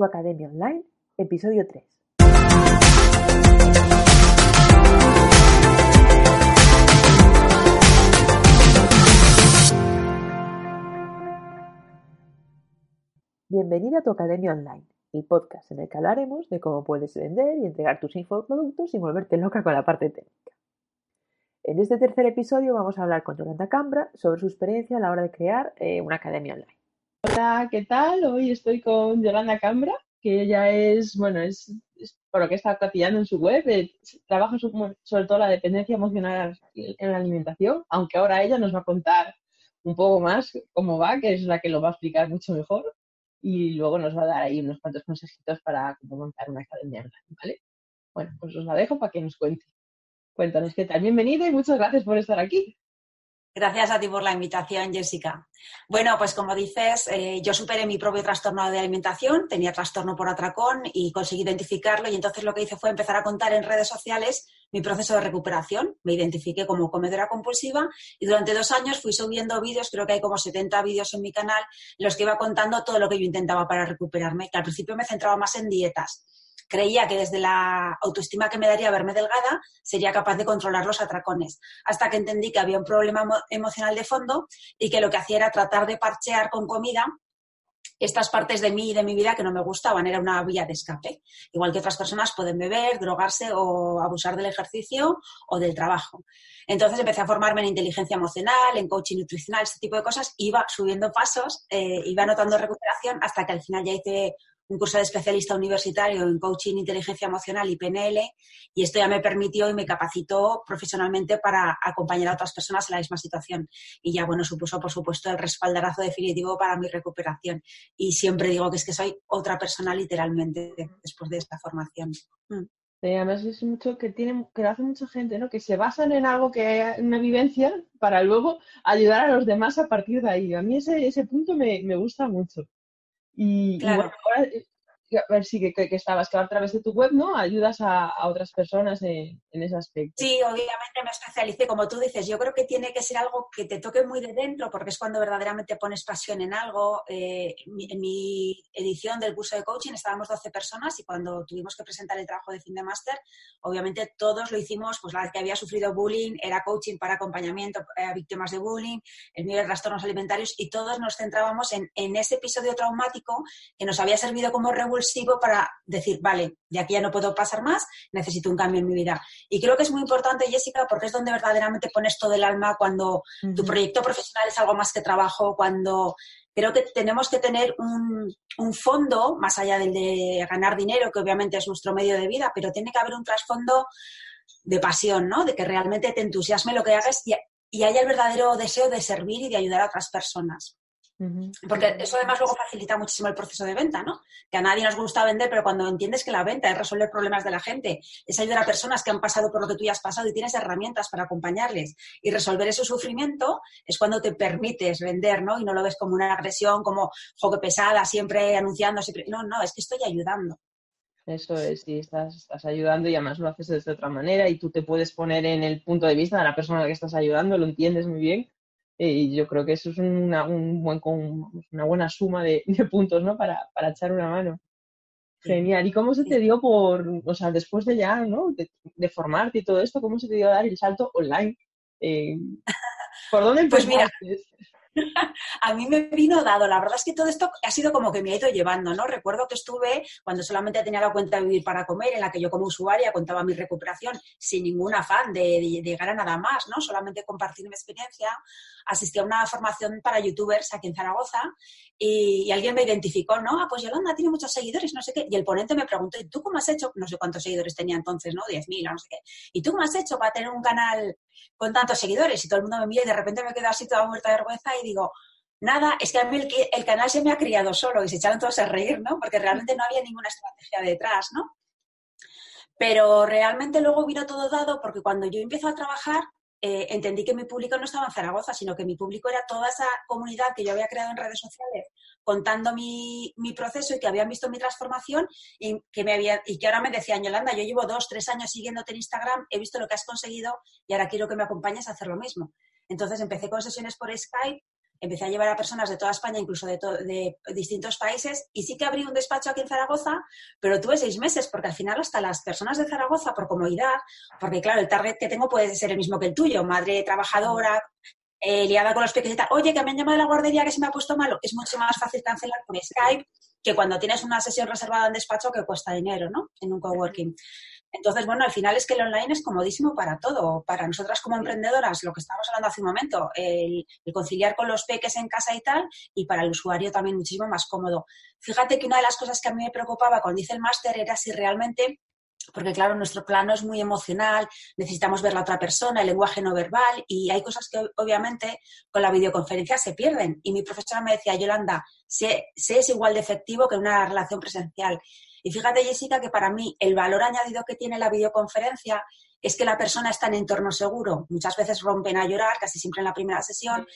Tu Academia Online, episodio 3. Bienvenida a Tu Academia Online, el podcast en el que hablaremos de cómo puedes vender y entregar tus infoproductos sin volverte loca con la parte técnica. En este tercer episodio vamos a hablar con Yolanda Cambra sobre su experiencia a la hora de crear eh, una academia online. Hola, ¿qué tal? Hoy estoy con Yolanda Cambra, que ella es, bueno, es, por lo que está cotillando en su web, eh, trabaja sobre todo la dependencia emocional en la alimentación, aunque ahora ella nos va a contar un poco más cómo va, que es la que lo va a explicar mucho mejor, y luego nos va a dar ahí unos cuantos consejitos para cómo montar una academia online, ¿vale? Bueno, pues os la dejo para que nos cuente. Cuéntanos qué tal. Bienvenida y muchas gracias por estar aquí. Gracias a ti por la invitación, Jessica. Bueno, pues como dices, eh, yo superé mi propio trastorno de alimentación, tenía trastorno por atracón y conseguí identificarlo y entonces lo que hice fue empezar a contar en redes sociales mi proceso de recuperación. Me identifiqué como comedora compulsiva y durante dos años fui subiendo vídeos, creo que hay como 70 vídeos en mi canal, en los que iba contando todo lo que yo intentaba para recuperarme, que al principio me centraba más en dietas creía que desde la autoestima que me daría verme delgada sería capaz de controlar los atracones, hasta que entendí que había un problema emocional de fondo y que lo que hacía era tratar de parchear con comida estas partes de mí y de mi vida que no me gustaban, era una vía de escape. Igual que otras personas pueden beber, drogarse o abusar del ejercicio o del trabajo. Entonces empecé a formarme en inteligencia emocional, en coaching nutricional, este tipo de cosas. Iba subiendo pasos, eh, iba notando recuperación hasta que al final ya hice un curso de especialista universitario en coaching, inteligencia emocional y PNL, y esto ya me permitió y me capacitó profesionalmente para acompañar a otras personas en la misma situación. Y ya, bueno, supuso, por supuesto, el respaldarazo definitivo para mi recuperación. Y siempre digo que es que soy otra persona literalmente después de esta formación. Mm. además es mucho que tiene, que lo hace mucha gente, ¿no? Que se basan en algo que una vivencia para luego ayudar a los demás a partir de ahí. A mí ese, ese punto me, me gusta mucho. Y, bueno, ahora, a ver si que, que, estabas, que a través de tu web, ¿no? Ayudas a, otras personas en, ese aspecto. Sí, obviamente me especialicé, como tú dices, yo creo que tiene que ser algo que te toque muy de dentro, porque es cuando verdaderamente pones pasión en algo. Eh, en mi edición del curso de coaching estábamos 12 personas y cuando tuvimos que presentar el trabajo de fin de máster, obviamente todos lo hicimos, pues la que había sufrido bullying era coaching para acompañamiento a víctimas de bullying, el mío de trastornos alimentarios y todos nos centrábamos en, en ese episodio traumático que nos había servido como revolución para decir, vale, de aquí ya no puedo pasar más, necesito un cambio en mi vida. Y creo que es muy importante, Jessica, porque es donde verdaderamente pones todo el alma cuando tu proyecto profesional es algo más que trabajo, cuando creo que tenemos que tener un, un, fondo, más allá del de ganar dinero, que obviamente es nuestro medio de vida, pero tiene que haber un trasfondo de pasión, ¿no? De que realmente te entusiasme lo que hagas y, y haya el verdadero deseo de servir y de ayudar a otras personas. Porque eso además luego facilita muchísimo el proceso de venta, ¿no? Que a nadie nos gusta vender, pero cuando entiendes que la venta es resolver problemas de la gente, es ayudar a personas que han pasado por lo que tú ya has pasado y tienes herramientas para acompañarles y resolver ese sufrimiento, es cuando te permites vender, ¿no? Y no lo ves como una agresión, como juego pesada, siempre anunciando, siempre... No, no, es que estoy ayudando. Eso es, sí, estás, estás ayudando y además lo haces de otra manera y tú te puedes poner en el punto de vista de la persona a la que estás ayudando, lo entiendes muy bien y yo creo que eso es una, un buen, una buena suma de, puntos, ¿no? Para, para, echar una mano. Genial. ¿Y cómo se te dio por, o sea, después de ya, ¿no? De, formarte y todo esto, cómo se te dio dar el salto online? Eh, ¿Por dónde empezaste? Pues mira, a mí me vino dado. La verdad es que todo esto ha sido como que me ha ido llevando, ¿no? Recuerdo que estuve cuando solamente tenía la cuenta de Vivir para Comer, en la que yo como usuaria contaba mi recuperación sin ningún afán de, llegar a nada más, ¿no? Solamente compartir mi experiencia. Asistí a una formación para youtubers aquí en Zaragoza y, alguien me identificó, ¿no? Ah, pues Yolanda tiene muchos seguidores, no sé qué. Y el ponente me preguntó, ¿y tú cómo has hecho? No sé cuántos seguidores tenía entonces, ¿no? 10.000 o no sé qué. ¿Y tú cómo has hecho para tener un canal con tantos seguidores? Y todo el mundo me mira y de repente me quedo así toda muerta de vergüenza y digo, nada, es que a mí el, canal se me ha criado solo y se echaron todos a reír, ¿no? Porque realmente no había ninguna estrategia detrás, ¿no? Pero realmente luego vino todo dado porque cuando yo empiezo a trabajar, eh, entendí que mi público no estaba en Zaragoza, sino que mi público era toda esa comunidad que yo había creado en redes sociales contando mi, proceso y que habían visto mi transformación y que, me había, y que ahora me decían, Yolanda, yo llevo dos, tres años siguiéndote en Instagram, he visto lo que has conseguido y ahora quiero que me acompañes a hacer lo mismo. Entonces empecé con sesiones por Skype empecé a llevar a personas de toda España, incluso de, distintos países, y sí que abrí un despacho aquí en Zaragoza, pero tuve seis meses, porque al final hasta las personas de Zaragoza, por comodidad, porque claro, el target que tengo puede ser el mismo que el tuyo, madre trabajadora, eh, liada con los pequeños y tal, oye, que me han llamado de la guardería que se me ha puesto malo, es mucho más fácil cancelar por Skype que cuando tienes una sesión reservada en despacho que cuesta dinero, ¿no? En un coworking. Entonces, bueno, al final es que el online es comodísimo para todo. Para nosotras como emprendedoras, lo que estábamos hablando hace un momento, el, conciliar con los peques en casa y tal, y para el usuario también muchísimo más cómodo. Fíjate que una de las cosas que a mí me preocupaba cuando hice el máster era si realmente porque claro, nuestro plano es muy emocional, necesitamos ver la otra persona, el lenguaje no verbal y hay cosas que obviamente con la videoconferencia se pierden. Y mi profesora me decía, Yolanda, sé, sé es igual de efectivo que una relación presencial. Y fíjate, Jessica, que para mí el valor añadido que tiene la videoconferencia es que la persona está en entorno seguro. Muchas veces rompen a llorar, casi siempre en la primera sesión,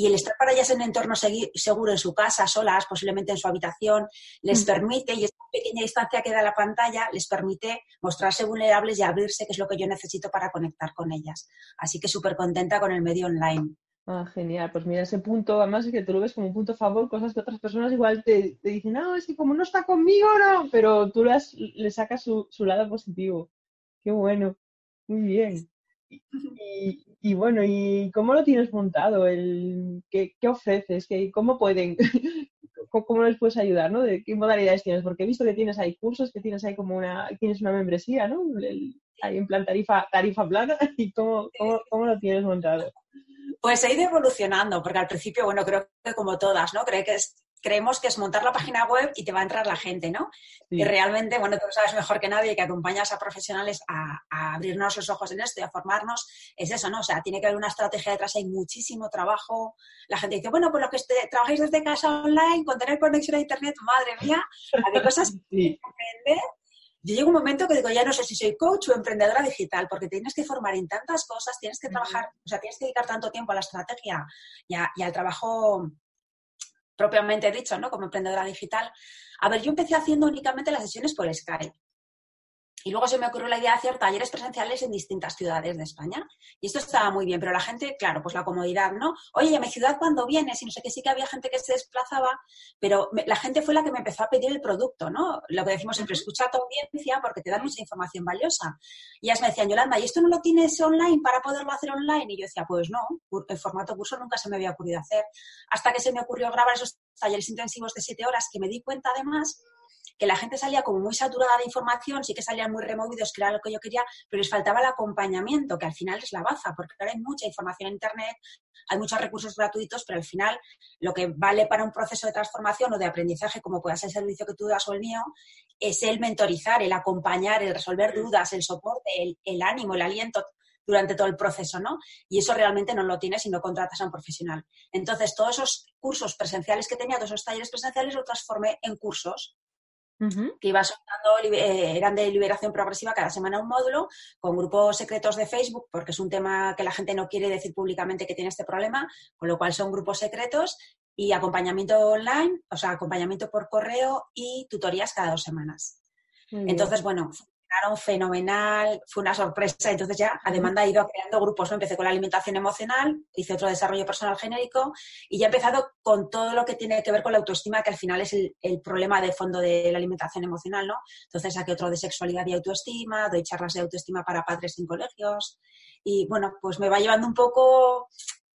y el estar para ellas en entorno seguro, en su casa, solas, posiblemente en su habitación, les permite, y esta pequeña distancia que da la pantalla, les permite mostrarse vulnerables y abrirse, que es lo que yo necesito para conectar con ellas. Así que súper contenta con el medio online. Ah, genial. Pues mira, ese punto, además es que tú lo ves como un punto a favor, cosas que otras personas igual te, dicen, no, es que como no está conmigo, no, pero tú las, le sacas su, lado positivo. Qué bueno. Muy bien. Y, bueno, ¿y cómo lo tienes montado? El, ¿qué, ofreces? ¿Qué, ¿Cómo pueden? ¿Cómo les puedes ayudar? ¿no? ¿De qué modalidades tienes? Porque he visto que tienes ahí cursos, que tienes ahí como una, tienes una membresía, ¿no? hay en plan tarifa, tarifa plana, ¿y cómo, cómo, cómo lo tienes montado? Pues he ido evolucionando, porque al principio, bueno, creo que como todas, ¿no? Creo que es, creemos que es montar la página web y te va a entrar la gente, ¿no? Y realmente, bueno, tú sabes mejor que nadie que acompañas a profesionales a, abrirnos los ojos en esto y a formarnos, es eso, ¿no? O sea, tiene que haber una estrategia detrás, hay muchísimo trabajo. La gente dice, bueno, pues lo que trabajáis desde casa online, con tener conexión a internet, madre mía, hay cosas aprender yo llego un momento que digo, ya no sé si soy coach o emprendedora digital, porque tienes que formar en tantas cosas, tienes que trabajar, o sea, tienes que dedicar tanto tiempo a la estrategia y, y al trabajo propiamente dicho, ¿no? Como emprendedora digital. A ver, yo empecé haciendo únicamente las sesiones por Skype. Y luego se me ocurrió la idea de hacer talleres presenciales en distintas ciudades de España. Y esto estaba muy bien, pero la gente, claro, pues la comodidad, ¿no? Oye, a mi ciudad cuando vienes? Y no sé qué, sí que había gente que se desplazaba, pero la gente fue la que me empezó a pedir el producto, ¿no? Lo que decimos siempre, escucha a tu audiencia porque te da mucha información valiosa. Y ellas me decían, Yolanda, ¿y esto no lo tienes online para poderlo hacer online? Y yo decía, pues no, el formato curso nunca se me había ocurrido hacer. Hasta que se me ocurrió grabar esos talleres intensivos de siete horas que me di cuenta además que la gente salía como muy saturada de información, sí que salían muy removidos, que era lo que yo quería, pero les faltaba el acompañamiento, que al final es la baza, porque ahora hay mucha información en Internet, hay muchos recursos gratuitos, pero al final lo que vale para un proceso de transformación o de aprendizaje, como pueda ser el servicio que tú das o el mío, es el mentorizar, el acompañar, el resolver dudas, el soporte, el, el ánimo, el aliento durante todo el proceso, ¿no? Y eso realmente no lo tienes si no contratas a un profesional. Entonces, todos esos cursos presenciales que tenía, todos esos talleres presenciales, los transformé en cursos que iba soltando, eh, eran de liberación progresiva cada semana un módulo con grupos secretos de Facebook, porque es un tema que la gente no quiere decir públicamente que tiene este problema, con lo cual son grupos secretos y acompañamiento online, o sea, acompañamiento por correo y tutorías cada dos semanas. Entonces, bueno, fenomenal, fue una sorpresa. Entonces ya a demanda he ido creando grupos. ¿no? Empecé con la alimentación emocional, hice otro desarrollo personal genérico y ya he empezado con todo lo que tiene que ver con la autoestima, que al final es el, el problema de fondo de la alimentación emocional, ¿no? Entonces saqué otro de sexualidad y autoestima, doy charlas de autoestima para padres en colegios y bueno, pues me va llevando un poco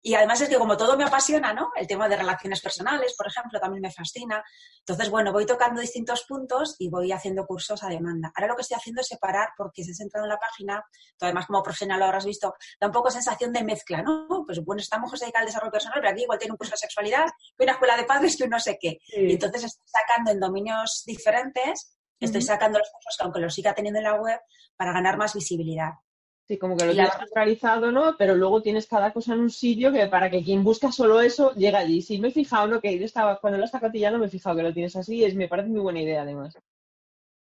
y además es que como todo me apasiona, ¿no? El tema de relaciones personales, por ejemplo, también me fascina. Entonces, bueno, voy tocando distintos puntos y voy haciendo cursos a demanda. Ahora lo que estoy haciendo es separar, porque si has entrado en la página, tú además como profesional lo habrás visto, da un poco sensación de mezcla, ¿no? Pues bueno, estamos dedicados al desarrollo personal, pero aquí igual tiene un curso de sexualidad, una escuela de padres, que un no sé qué. Y entonces estoy sacando en dominios diferentes, estoy sacando los cursos que aunque los siga teniendo en la web, para ganar más visibilidad. Sí, como que lo tienes centralizado, ¿no? Pero luego tienes cada cosa en un sitio que para que quien busca solo eso llega allí. Sí, me he fijado, ¿no? Que estaba, cuando lo está cotillando me he fijado que lo tienes así y me parece muy buena idea además.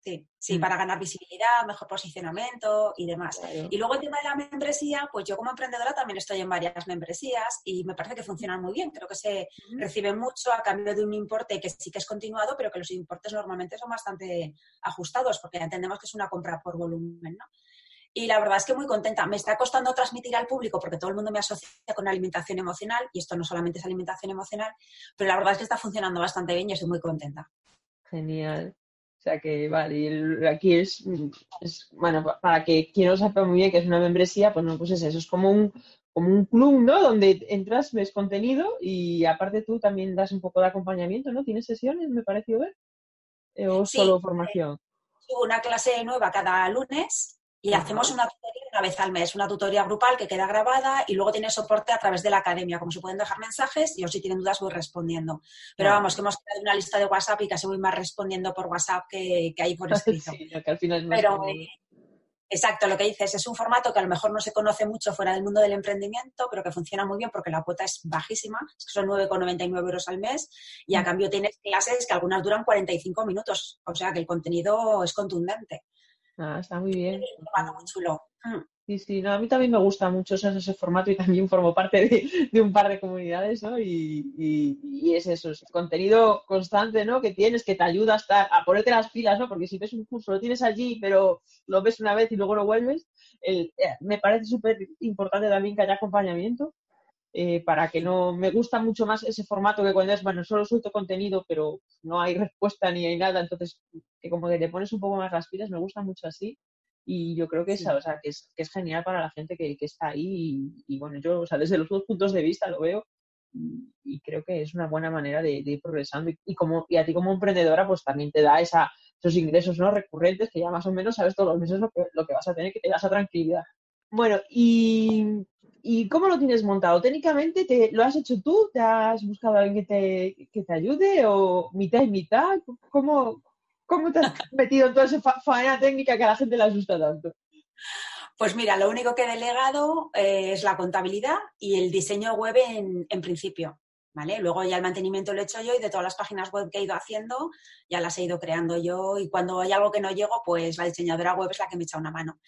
Sí, sí, mm. para ganar visibilidad, mejor posicionamiento y demás. Y luego el tema de la membresía, pues yo como emprendedora también estoy en varias membresías y me parece que funcionan muy bien. Creo que se recibe mucho a cambio de un importe que sí que es continuado, pero que los importes normalmente son bastante ajustados porque entendemos que es una compra por volumen, ¿no? Y la verdad es que muy contenta. Me está costando transmitir al público porque todo el mundo me asocia con alimentación emocional y esto no solamente es alimentación emocional, pero la verdad es que está funcionando bastante bien y estoy muy contenta. Genial. O sea que, vale, aquí es, bueno, para que quien no sepa muy bien que es una membresía, pues no, pues es eso, es como un, como un club, ¿no? Donde entras, ves contenido y aparte tú también das un poco de acompañamiento, ¿no? ¿Tienes sesiones, me pareció ver? Eh, ¿O solo formación? una clase nueva cada lunes y hacemos una tutoría una vez al mes, una tutoría grupal que queda grabada y luego tiene soporte a través de la academia, como se pueden dejar mensajes y yo si tienen dudas voy respondiendo. Pero vamos, que hemos creado una lista de WhatsApp y casi voy más respondiendo por WhatsApp que, que ahí por escrito. que al final Pero, eh, Exacto, lo que dices es un formato que a lo mejor no se conoce mucho fuera del mundo del emprendimiento, pero que funciona muy bien porque la cuota es bajísima, son 9,99 euros al mes y a mm. cambio tienes clases que algunas duran 45 minutos, o sea que el contenido es contundente. Ah, está muy bien. muy chulo. Mm. Sí, sí, no, a mí también me gusta mucho ese, formato y también formo parte de, un par de comunidades, ¿no? Y, es eso, es contenido constante, ¿no? Que tienes, que te ayuda a, estar, a ponerte las pilas, ¿no? Porque si ves un curso, lo tienes allí, pero lo ves una vez y luego lo vuelves, eh, me parece súper importante también que haya acompañamiento eh, para que no me gusta mucho más ese formato que cuando es, bueno, solo suelto contenido, pero no hay respuesta ni hay nada, entonces que como que te pones un poco más las pilas, me gusta mucho así. Y yo creo que, es, o sea, que, es, que es genial para la gente que, que está ahí. Y, bueno, yo, o sea, desde los dos puntos de vista lo veo y, creo que es una buena manera de, ir progresando. Y, como, y a ti como emprendedora, pues también te da esa, esos ingresos ¿no? recurrentes que ya más o menos sabes todos los meses lo que, lo que vas a tener, que te da esa tranquilidad. Bueno, y ¿Y cómo lo tienes montado? ¿Técnicamente te, lo has hecho tú? ¿Te has buscado a alguien que te, que te ayude? ¿O mitad y mitad? ¿Cómo, cómo te has metido en toda esa faena técnica que a la gente le asusta tanto? Pues mira, lo único que he delegado eh, es la contabilidad y el diseño web en, en, principio. ¿Vale? Luego ya el mantenimiento lo he hecho yo y de todas las páginas web que he ido haciendo ya las he ido creando yo y cuando hay algo que no llego, pues la diseñadora web es la que me echa una mano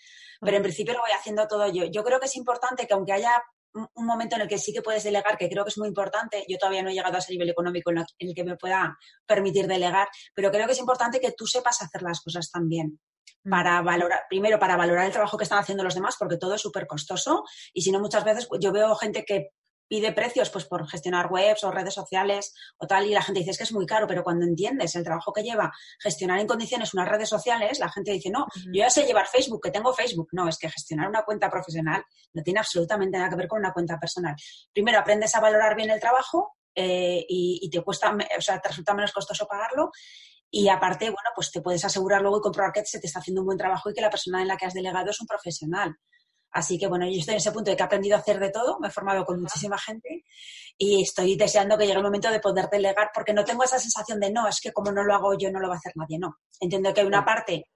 pero en principio lo voy haciendo todo yo. Yo creo que es importante que aunque haya un momento en el que sí que puedes delegar, que creo que es muy importante, yo todavía no he llegado a ese nivel económico en el que me pueda permitir delegar, pero creo que es importante que tú sepas hacer las cosas también mm. para valorar, primero para valorar el trabajo que están haciendo los demás, porque todo es súper costoso y si no muchas veces pues, yo veo gente que pide precios pues por gestionar webs o redes sociales o tal y la gente dice es que es muy caro, pero cuando entiendes el trabajo que lleva gestionar en condiciones unas redes sociales, la gente dice, no, yo ya sé llevar Facebook, que tengo Facebook. No, es que gestionar una cuenta profesional no tiene absolutamente nada que ver con una cuenta personal. Primero aprendes a valorar bien el trabajo eh, y, te cuesta, o sea, te resulta menos costoso pagarlo y aparte, bueno, pues te puedes asegurar luego y comprobar que se te está haciendo un buen trabajo y que la persona en la que has delegado es un profesional. Así que bueno, yo estoy en ese punto de que he aprendido a hacer de todo, me he formado con muchísima gente y estoy deseando que llegue el momento de poder delegar porque no tengo esa sensación de no, es que como no lo hago yo no lo va a hacer nadie, no. Entiendo que hay una parte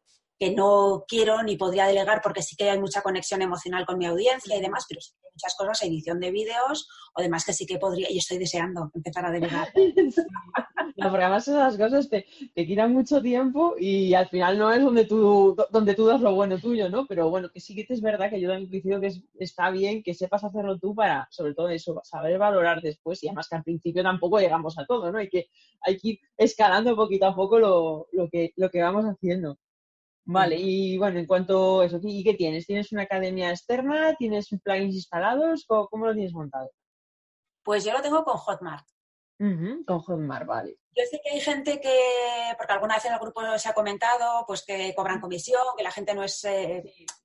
que no quiero ni podría delegar porque sí que hay mucha conexión emocional con mi audiencia y demás, pero sí que hay muchas cosas, edición de vídeos o demás que sí que podría y estoy deseando empezar a delegar. No, porque además esas cosas te, te, quitan mucho tiempo y al final no es donde tú, donde tú das lo bueno tuyo, ¿no? Pero bueno, que sí que es verdad que yo también coincido que está bien que sepas hacerlo tú para, sobre todo eso, saber valorar después y además que al principio tampoco llegamos a todo, ¿no? Hay que, hay que ir escalando poquito a poco lo, lo, que, lo que vamos haciendo. Vale, y bueno, en cuanto a eso, ¿y qué tienes? ¿Tienes una academia externa? ¿Tienes plugins instalados? ¿Cómo, cómo lo tienes montado? Pues yo lo tengo con Hotmart. con Hotmart, vale. Yo sé que hay gente que, porque alguna vez en el grupo se ha comentado, pues que cobran comisión, que la gente no es... Eh,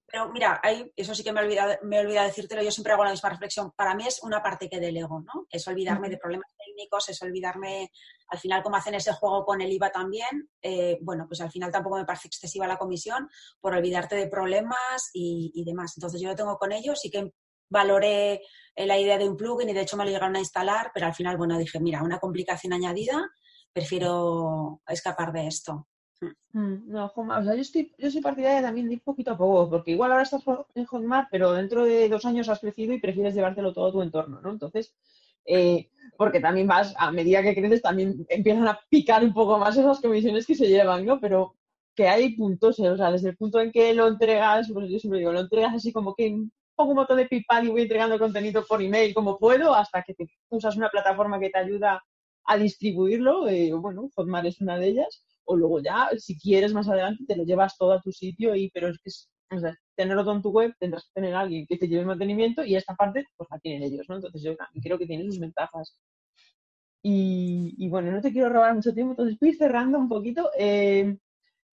pero mira, hay, eso sí que me he, olvidado, me he olvidado decírtelo, yo siempre hago la misma reflexión. Para mí es una parte que delego, ¿no? Es olvidarme de problemas técnicos, es olvidarme, al final, como hacen ese juego con el IVA también, eh, bueno, pues al final tampoco me parece excesiva la comisión por olvidarte de problemas y, y demás. Entonces yo lo tengo con ellos, sí que valoré la idea de un plugin y de hecho me lo llegaron a instalar, pero al final, bueno, dije, mira, una complicación añadida prefiero escapar de esto. Mm, no, o sea, yo estoy, yo soy partidaria también de ir poquito a poco, porque igual ahora estás en Hotmart, pero dentro de dos años has crecido y prefieres llevártelo todo a tu entorno, ¿no? Entonces, eh, porque también vas, a medida que creces, también empiezan a picar un poco más esas comisiones que se llevan, ¿no? Pero que hay puntos, ¿eh? o sea, desde el punto en que lo entregas, pues yo siempre digo, lo entregas así como que pongo un botón de PayPal y voy entregando contenido por email como puedo, hasta que te usas una plataforma que te ayuda a distribuirlo, eh, bueno, Hotmart es una de ellas, o luego ya, si quieres más adelante, te lo llevas todo a tu sitio, y, pero es que sea, tenerlo todo en tu web, tendrás que tener alguien que te lleve el mantenimiento y esta parte, pues la tienen ellos, ¿no? Entonces yo creo que tiene sus ventajas. Y, bueno, no te quiero robar mucho tiempo, entonces voy cerrando un poquito. Eh,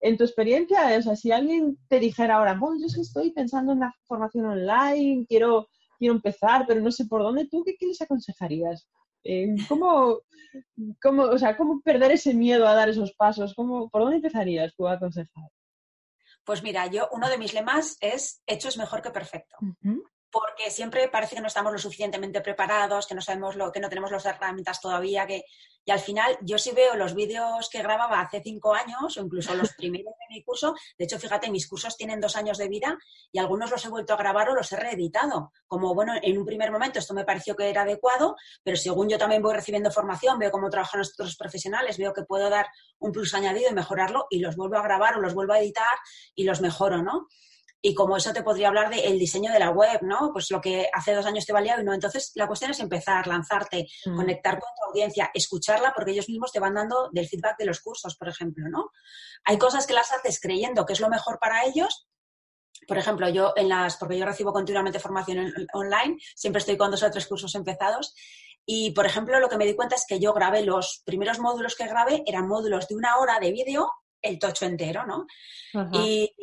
en tu experiencia, o sea, si alguien te dijera ahora, bueno, yo estoy pensando en la formación online, quiero, quiero empezar, pero no sé por dónde, ¿tú qué, les aconsejarías? Eh, ¿cómo, cómo, o sea, ¿Cómo perder ese miedo a dar esos pasos? ¿Cómo, ¿Por dónde empezarías tú a aconsejar? Pues mira, yo uno de mis lemas es hecho es mejor que perfecto porque siempre parece que no estamos lo suficientemente preparados, que no sabemos lo, que no tenemos las herramientas todavía, que y al final yo sí veo los vídeos que grababa hace cinco años o incluso los primeros de mi curso, de hecho fíjate, mis cursos tienen dos años de vida y algunos los he vuelto a grabar o los he reeditado. Como bueno, en un primer momento esto me pareció que era adecuado, pero según yo también voy recibiendo formación, veo cómo trabajan otros profesionales, veo que puedo dar un plus añadido y mejorarlo y los vuelvo a grabar o los vuelvo a editar y los mejoro, ¿no? Y como eso te podría hablar del diseño de la web, ¿no? Pues lo que hace dos años te valía y no. Entonces, la cuestión es empezar, lanzarte, mm. conectar con tu audiencia, escucharla, porque ellos mismos te van dando del feedback de los cursos, por ejemplo, ¿no? Hay cosas que las haces creyendo que es lo mejor para ellos, por ejemplo, yo en las, porque yo recibo continuamente formación online, siempre estoy con dos o tres cursos empezados. Y, por ejemplo, lo que me di cuenta es que yo grabé los primeros módulos que grabé, eran módulos de una hora de vídeo, el tocho entero, ¿no? Y,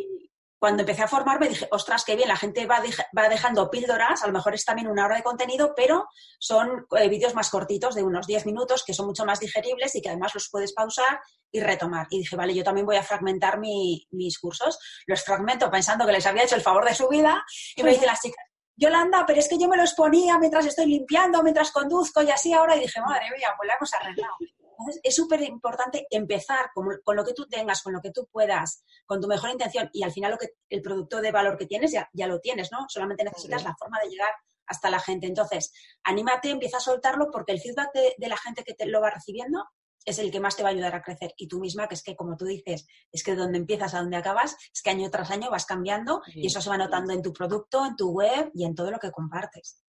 cuando empecé a formarme dije, ostras, qué bien, la gente va, dejando píldoras, a lo mejor es también una hora de contenido, pero son eh, vídeos más cortitos, de unos 10 minutos, que son mucho más digeribles y que además los puedes pausar y retomar. Y dije, vale, yo también voy a fragmentar mis cursos. Los fragmento pensando que les había hecho el favor de su vida y me dicen las chicas, Yolanda, pero es que yo me los ponía mientras estoy limpiando, mientras conduzco y así ahora. Y dije, madre mía, pues la hemos arreglado. Entonces, es súper importante empezar con, lo que tú tengas, con lo que tú puedas, con tu mejor intención y al final lo que, el producto de valor que tienes ya, ya lo tienes, ¿no? Solamente necesitas la forma de llegar hasta la gente. Entonces, anímate, empieza a soltarlo porque el feedback de, de la gente que te lo va recibiendo es el que más te va a ayudar a crecer. Y tú misma, que es que, como tú dices, es que donde empiezas a donde acabas, es que año tras año vas cambiando y eso se va notando en tu producto, en tu web y en todo lo que compartes.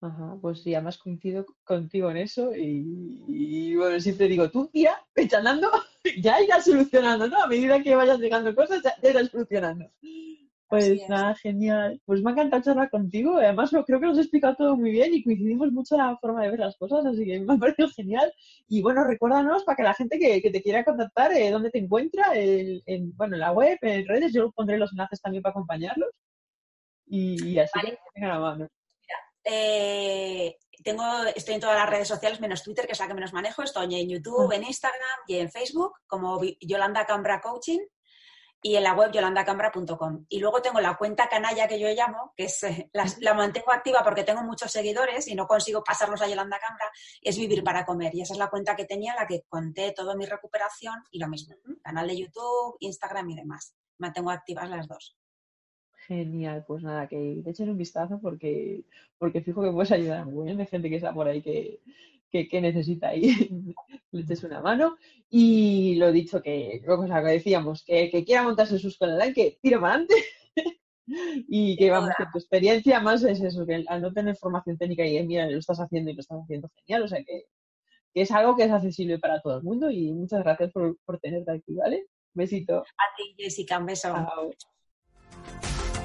Ajá, pues sí, además coincido contigo en eso y, bueno, siempre digo, tú tira, echanando, ya irás solucionando, ¿no? A medida que vayas llegando cosas, ya, irás solucionando. Pues nada, genial. Pues me ha encantado charlar contigo. Además, creo que nos has explicado todo muy bien y coincidimos mucho en la forma de ver las cosas, así que me ha parecido genial. Y bueno, recuérdanos para que la gente que, te quiera contactar, eh, dónde te encuentra, en, bueno, en la web, en redes, yo pondré los enlaces también para acompañarlos. Y, así que tengan la mano. Eh, tengo, estoy en todas las redes sociales menos Twitter, que es la que menos manejo. Estoy en YouTube, en Instagram y en Facebook como Yolanda Cambra Coaching y en la web yolandacambra.com. Y luego tengo la cuenta canalla que yo llamo, que es eh, la, mantengo activa porque tengo muchos seguidores y no consigo pasarlos a Yolanda Cambra, es Vivir para Comer. Y esa es la cuenta que tenía, la que conté toda mi recuperación y lo mismo. Canal de YouTube, Instagram y demás. Mantengo activas las dos. Genial, pues nada, que te echen un vistazo porque, porque fijo que puedes ayudar muy bien de gente que está por ahí que, que, necesita ahí le eches una mano. Y lo dicho, que luego o que decíamos, que, que quiera montarse su escuela online, que tire para adelante. y que vamos, que tu experiencia más es eso, que al no tener formación técnica y mira, lo estás haciendo y lo estás haciendo genial, o sea que, que es algo que es accesible para todo el mundo y muchas gracias por, por tenerte aquí, ¿vale? Besito. A ti, Jessica, un beso. Chao.